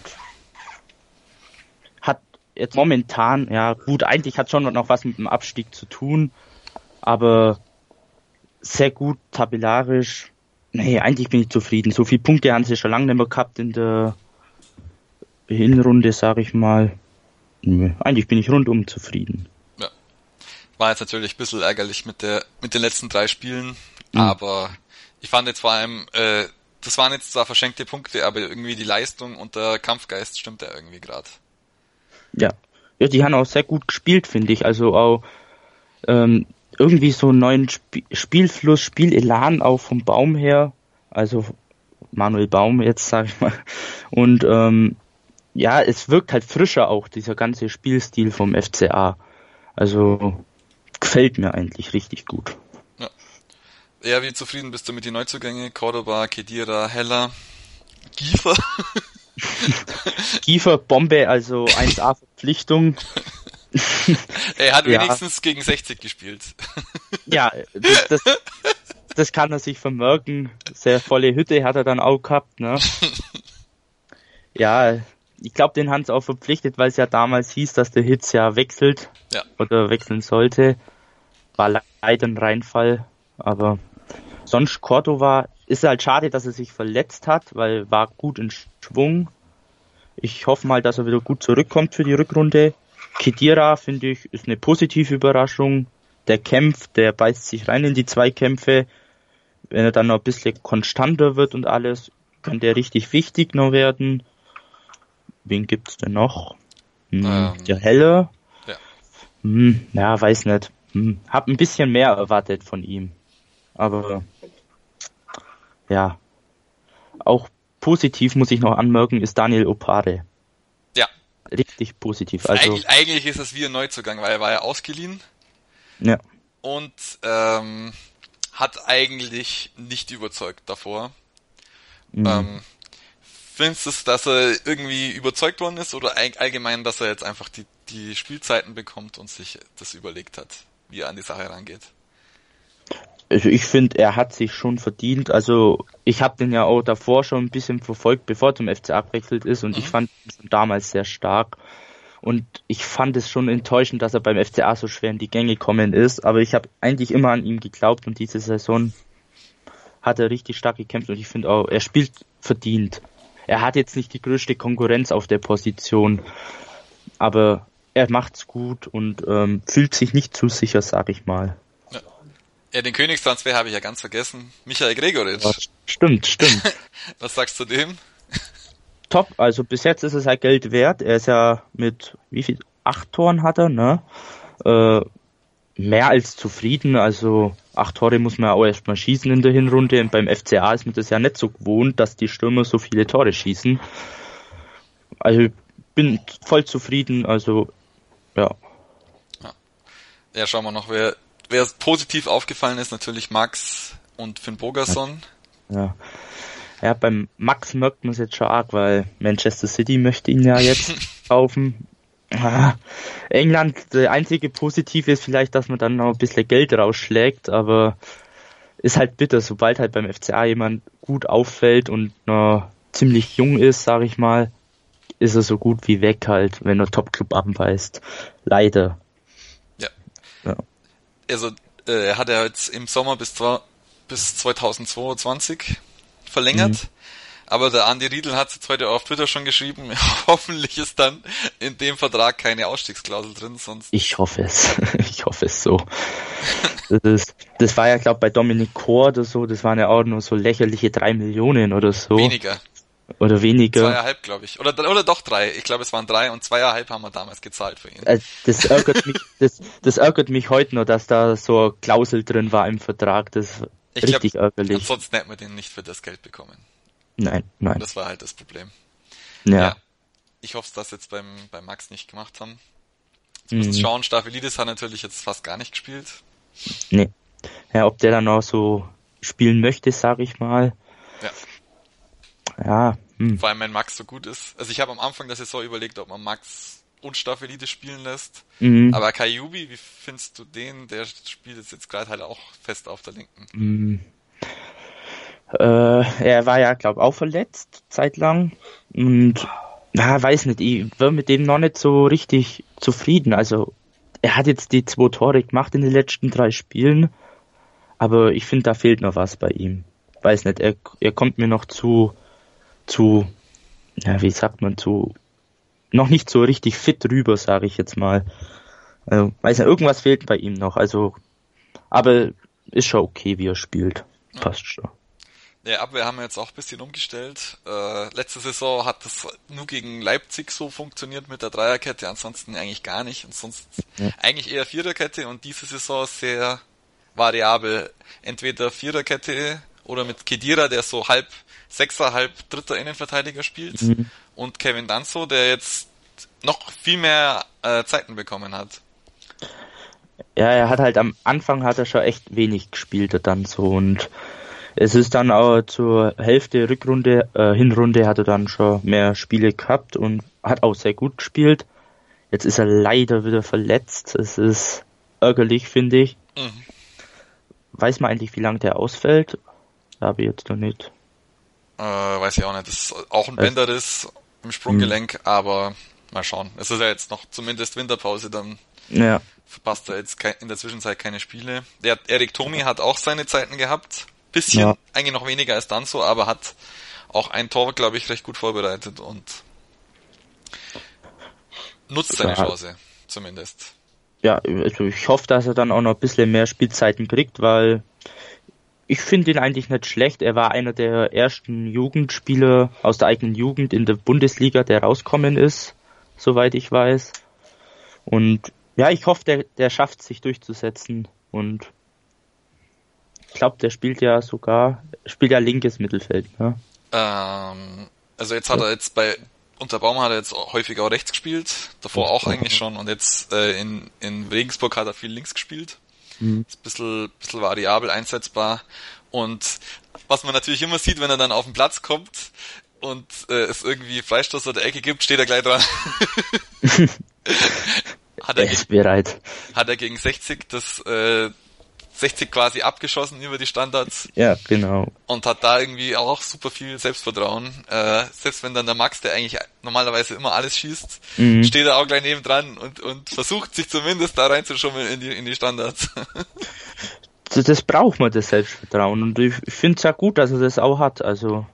jetzt momentan, ja gut, eigentlich hat schon noch was mit dem Abstieg zu tun, aber sehr gut tabellarisch. Nee, eigentlich bin ich zufrieden. So viele Punkte haben sie schon lange nicht mehr gehabt in der Hinrunde, sag ich mal. Nee, eigentlich bin ich rundum zufrieden. Ja. War jetzt natürlich ein bisschen ärgerlich mit der mit den letzten drei Spielen, mhm. aber ich fand jetzt vor allem, äh, das waren jetzt zwar verschenkte Punkte, aber irgendwie die Leistung und der Kampfgeist stimmt ja irgendwie gerade. Ja. Ja, die haben auch sehr gut gespielt, finde ich. Also auch ähm, irgendwie so einen neuen Sp Spielfluss, Spielelan auch vom Baum her. Also Manuel Baum jetzt, sag ich mal. Und ähm, ja, es wirkt halt frischer auch, dieser ganze Spielstil vom FCA. Also gefällt mir eigentlich richtig gut. Ja. Wie zufrieden bist du mit den Neuzugängen? Cordoba, Kedira, Heller, Giefer? Giefer, Bombe, also 1A Verpflichtung. er hat ja. wenigstens gegen 60 gespielt. ja, das, das, das kann er sich vermerken. Sehr volle Hütte hat er dann auch gehabt, ne? Ja, ich glaube, den haben sie auch verpflichtet, weil es ja damals hieß, dass der Hitz ja wechselt ja. oder wechseln sollte. War leider ein Reinfall, aber sonst Cordova ist halt schade, dass er sich verletzt hat, weil war gut in Schwung. Ich hoffe mal, dass er wieder gut zurückkommt für die Rückrunde. Kedira, finde ich, ist eine positive Überraschung. Der kämpft, der beißt sich rein in die Zweikämpfe. Wenn er dann noch ein bisschen konstanter wird und alles, kann der richtig wichtig noch werden. Wen gibt's denn noch? Hm, ähm, der Helle. Ja. Hm, ja, weiß nicht. Hm, hab ein bisschen mehr erwartet von ihm. Aber ja. Auch positiv muss ich noch anmerken, ist Daniel Opare. Ja. Richtig positiv. Also eigentlich, eigentlich ist es wie ein Neuzugang, weil er war ja ausgeliehen. Ja. Und ähm, hat eigentlich nicht überzeugt davor. Mhm. Ähm, findest du, dass er irgendwie überzeugt worden ist oder allgemein, dass er jetzt einfach die, die Spielzeiten bekommt und sich das überlegt hat, wie er an die Sache rangeht? Also ich finde, er hat sich schon verdient. Also ich habe den ja auch davor schon ein bisschen verfolgt, bevor er zum FCA gewechselt ist und mhm. ich fand ihn schon damals sehr stark. Und ich fand es schon enttäuschend, dass er beim FCA so schwer in die Gänge gekommen ist. Aber ich habe eigentlich immer an ihn geglaubt und diese Saison hat er richtig stark gekämpft und ich finde auch, er spielt verdient. Er hat jetzt nicht die größte Konkurrenz auf der Position, aber er macht's gut und ähm, fühlt sich nicht zu sicher, sag ich mal. Ja, den Königstransfer habe ich ja ganz vergessen. Michael Gregoritsch. Stimmt, stimmt. Was sagst du dem? Top, also bis jetzt ist es halt Geld wert. Er ist ja mit wie viel? Acht Toren hat er, ne? Äh, mehr als zufrieden. Also acht Tore muss man auch erstmal schießen in der Hinrunde. Und beim FCA ist mir das ja nicht so gewohnt, dass die Stürmer so viele Tore schießen. Also ich bin voll zufrieden. Also ja. Ja, ja schauen wir noch, wer wer positiv aufgefallen ist, natürlich Max und Finn Bogerson. Ja. Ja, beim Max merkt man es jetzt schon arg, weil Manchester City möchte ihn ja jetzt kaufen. England, der einzige Positive ist vielleicht, dass man dann noch ein bisschen Geld rausschlägt, aber ist halt bitter, sobald halt beim FCA jemand gut auffällt und noch ziemlich jung ist, sag ich mal, ist er so gut wie weg halt, wenn er Topclub anbeißt. Leider. Also äh, hat er jetzt im Sommer bis, bis 2022 verlängert. Mhm. Aber der Andy Riedel hat jetzt heute auf Twitter schon geschrieben, hoffentlich ist dann in dem Vertrag keine Ausstiegsklausel drin, sonst. Ich hoffe es. Ich hoffe es so. Das, ist, das war ja, glaube bei Dominic Kor oder so, das waren ja auch nur so lächerliche drei Millionen oder so. Weniger. Oder weniger. Zweieinhalb, glaube ich. Oder, oder doch drei. Ich glaube, es waren drei und zweieinhalb haben wir damals gezahlt für ihn. Äh, das ärgert mich, das, das ärgert mich heute noch, dass da so eine Klausel drin war im Vertrag. Das ist ich richtig glaub, ärgerlich. Ansonsten hätten wir den nicht für das Geld bekommen. Nein, nein. Und das war halt das Problem. Ja. ja. Ich hoffe, dass jetzt beim, beim Max nicht gemacht haben. Jetzt müssen mhm. schauen, Staphelidis hat natürlich jetzt fast gar nicht gespielt. Nee. Ja, ob der dann auch so spielen möchte, sag ich mal. Ja ja. Hm. Vor allem, wenn Max so gut ist. Also ich habe am Anfang der Saison überlegt, ob man Max und Staffelide spielen lässt. Mhm. Aber Kayubi, wie findest du den? Der spielt jetzt gerade halt auch fest auf der linken. Mhm. Äh, er war ja, glaube auch verletzt, zeitlang. Und, na, weiß nicht, ich war mit dem noch nicht so richtig zufrieden. Also, er hat jetzt die zwei Tore gemacht in den letzten drei Spielen. Aber ich finde, da fehlt noch was bei ihm. Weiß nicht, er, er kommt mir noch zu, zu, ja, wie sagt man, zu, noch nicht so richtig fit rüber, sage ich jetzt mal. Also, weiß nicht, irgendwas fehlt bei ihm noch, also, aber ist schon okay, wie er spielt. Passt schon. Ja, Abwehr haben wir jetzt auch ein bisschen umgestellt. Äh, letzte Saison hat das nur gegen Leipzig so funktioniert mit der Dreierkette, ansonsten eigentlich gar nicht. Ansonsten ja. eigentlich eher Viererkette und diese Saison sehr variabel. Entweder Viererkette oder mit Kedira, der so halb Sechser, halb dritter Innenverteidiger spielt mhm. und Kevin Danzo, der jetzt noch viel mehr äh, Zeiten bekommen hat. Ja, er hat halt am Anfang hat er schon echt wenig gespielt dann so und es ist dann auch zur Hälfte Rückrunde, äh, Hinrunde hat er dann schon mehr Spiele gehabt und hat auch sehr gut gespielt. Jetzt ist er leider wieder verletzt. Es ist ärgerlich, finde ich. Mhm. Weiß man eigentlich, wie lange der ausfällt? Habe ich jetzt noch nicht. Äh, weiß ich auch nicht. Das ist auch ein Bänderriss im Sprunggelenk, mhm. aber mal schauen. Es ist ja jetzt noch zumindest Winterpause, dann ja. verpasst er jetzt in der Zwischenzeit keine Spiele. Der Erik Tomi hat auch seine Zeiten gehabt. Bisschen, ja. eigentlich noch weniger als dann so, aber hat auch ein Tor, glaube ich, recht gut vorbereitet und nutzt seine. Chance, zumindest. Ja, also ich hoffe, dass er dann auch noch ein bisschen mehr Spielzeiten kriegt, weil ich finde ihn eigentlich nicht schlecht. Er war einer der ersten Jugendspieler aus der eigenen Jugend in der Bundesliga, der rauskommen ist, soweit ich weiß. Und ja, ich hoffe, der, der schafft sich durchzusetzen und ich glaube, der spielt ja sogar, spielt ja linkes Mittelfeld, ne? Ähm, also jetzt hat er jetzt bei unter Baum hat er jetzt häufig auch rechts gespielt, davor auch eigentlich schon und jetzt äh, in, in Regensburg hat er viel links gespielt. Mhm. Ist ein bisschen, bisschen variabel einsetzbar und was man natürlich immer sieht, wenn er dann auf den Platz kommt und äh, es irgendwie Freistoß oder Ecke gibt, steht er gleich dran. hat er, er ist bereit. Hat er gegen 60 das äh, 60 quasi abgeschossen über die Standards. Ja, genau. Und hat da irgendwie auch super viel Selbstvertrauen. Äh, selbst wenn dann der Max, der eigentlich normalerweise immer alles schießt, mhm. steht er auch gleich neben dran und, und versucht sich zumindest da reinzuschummeln in die, in die Standards. das, das braucht man, das Selbstvertrauen. Und ich, ich finde es ja gut, dass er das auch hat. Also,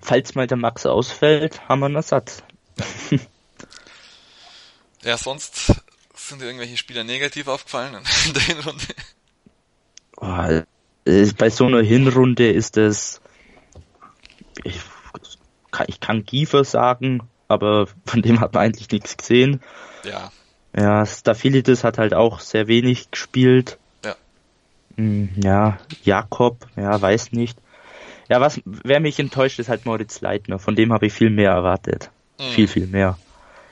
falls mal der Max ausfällt, haben wir einen Ersatz. ja, sonst sind dir irgendwelche Spieler negativ aufgefallen in der Hinrunde? Oh, bei so einer Hinrunde ist es, ich kann, ich kann Giefer sagen, aber von dem hat man eigentlich nichts gesehen. Ja. Ja, Stafilidis hat halt auch sehr wenig gespielt. Ja. Hm, ja, Jakob, ja, weiß nicht. Ja, was, wer mich enttäuscht, ist halt Moritz Leitner. Von dem habe ich viel mehr erwartet. Mhm. Viel, viel mehr.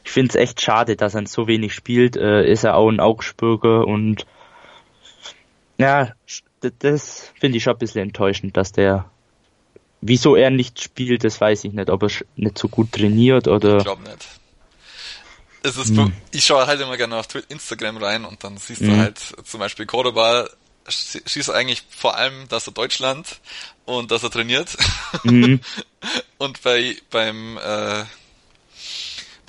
Ich finde es echt schade, dass er so wenig spielt. Äh, ist er auch ein Augsburger und ja, das finde ich schon ein bisschen enttäuschend, dass der Wieso er nicht spielt, das weiß ich nicht. Ob er nicht so gut trainiert oder. Ich glaube nicht. Es ist, hm. Ich schaue halt immer gerne auf Instagram rein und dann siehst hm. du halt zum Beispiel Cordoba schießt eigentlich vor allem, dass er Deutschland und dass er trainiert. Mhm. und bei beim äh,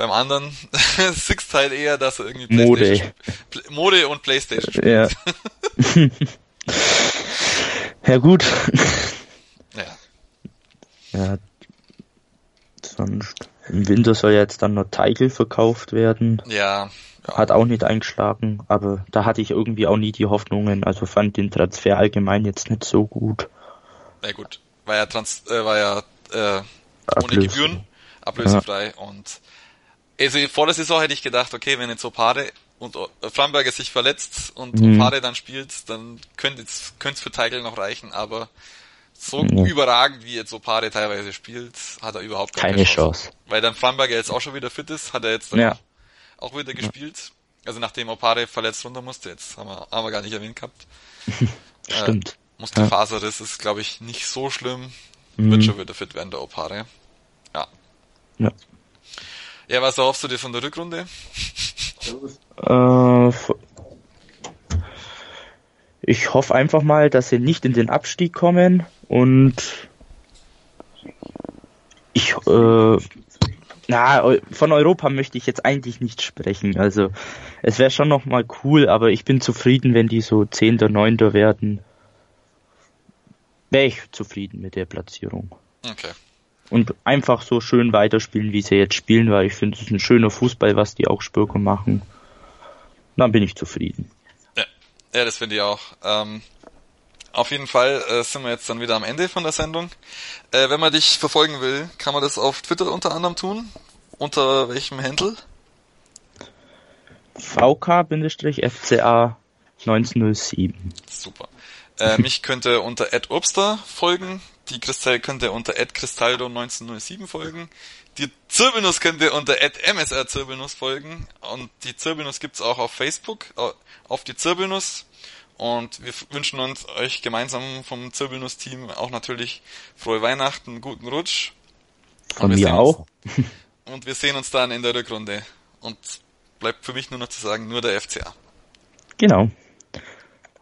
beim anderen siehst halt eher, dass er irgendwie Playstation Mode, Mode und Playstation spielt. Ja. ja gut. Ja. Ja. Sonst im Winter soll jetzt dann noch Teigel verkauft werden. Ja, ja. Hat auch nicht eingeschlagen, aber da hatte ich irgendwie auch nie die Hoffnungen, also fand den Transfer allgemein jetzt nicht so gut. Na gut, war ja Trans äh, war ja äh, ohne Gebühren, ablösefrei ja. und also vor der Saison hätte ich gedacht, okay, wenn jetzt Opare und äh, Framberger sich verletzt und mhm. Opare dann spielt, dann könnte es für Teigl noch reichen, aber so mhm. überragend wie jetzt Opare teilweise spielt, hat er überhaupt keine, keine Chance. Chance. Weil dann Framberger jetzt auch schon wieder fit ist, hat er jetzt ja. auch wieder gespielt. Also nachdem Opare verletzt runter musste, jetzt haben wir, haben wir gar nicht erwähnt gehabt. Stimmt. Äh, Muskelfaserriss ja. ist, glaube ich, nicht so schlimm. Mhm. Wird schon wieder fit werden, der Opare. Ja. Ja. Ja, was erhoffst du dir von der Rückrunde? Äh, ich hoffe einfach mal, dass sie nicht in den Abstieg kommen und ich, äh, na, von Europa möchte ich jetzt eigentlich nicht sprechen. Also, es wäre schon noch mal cool, aber ich bin zufrieden, wenn die so Zehnter, Neunter werden. Wäre ich zufrieden mit der Platzierung. Okay und einfach so schön weiterspielen, wie sie jetzt spielen, weil ich finde, es ist ein schöner Fußball, was die Augsburger machen. Dann bin ich zufrieden. Ja, ja das finde ich auch. Ähm, auf jeden Fall äh, sind wir jetzt dann wieder am Ende von der Sendung. Äh, wenn man dich verfolgen will, kann man das auf Twitter unter anderem tun. Unter welchem Handle? VK-FCA 1907. Super. Äh, mich könnte unter Ed Obster folgen. Die Kristall könnt ihr unter @cristaldo1907 folgen. Die Zirbelnuss könnt ihr unter @msrzirbelnuss folgen und die Zirbelnuss gibt's auch auf Facebook, auf die Zirbelnuss. Und wir wünschen uns euch gemeinsam vom Zirbelnuss-Team auch natürlich frohe Weihnachten, guten Rutsch. Von mir auch. Uns, und wir sehen uns dann in der Rückrunde. Und bleibt für mich nur noch zu sagen, nur der FCA. Genau.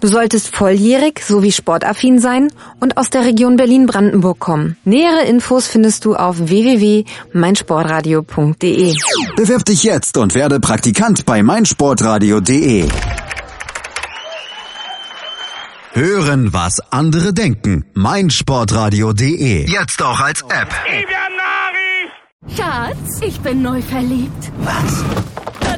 Du solltest volljährig sowie sportaffin sein und aus der Region Berlin-Brandenburg kommen. Nähere Infos findest du auf www.meinsportradio.de. Bewirb dich jetzt und werde Praktikant bei meinsportradio.de. Hören, was andere denken. meinsportradio.de. Jetzt auch als App. Schatz, ich bin neu verliebt. Was?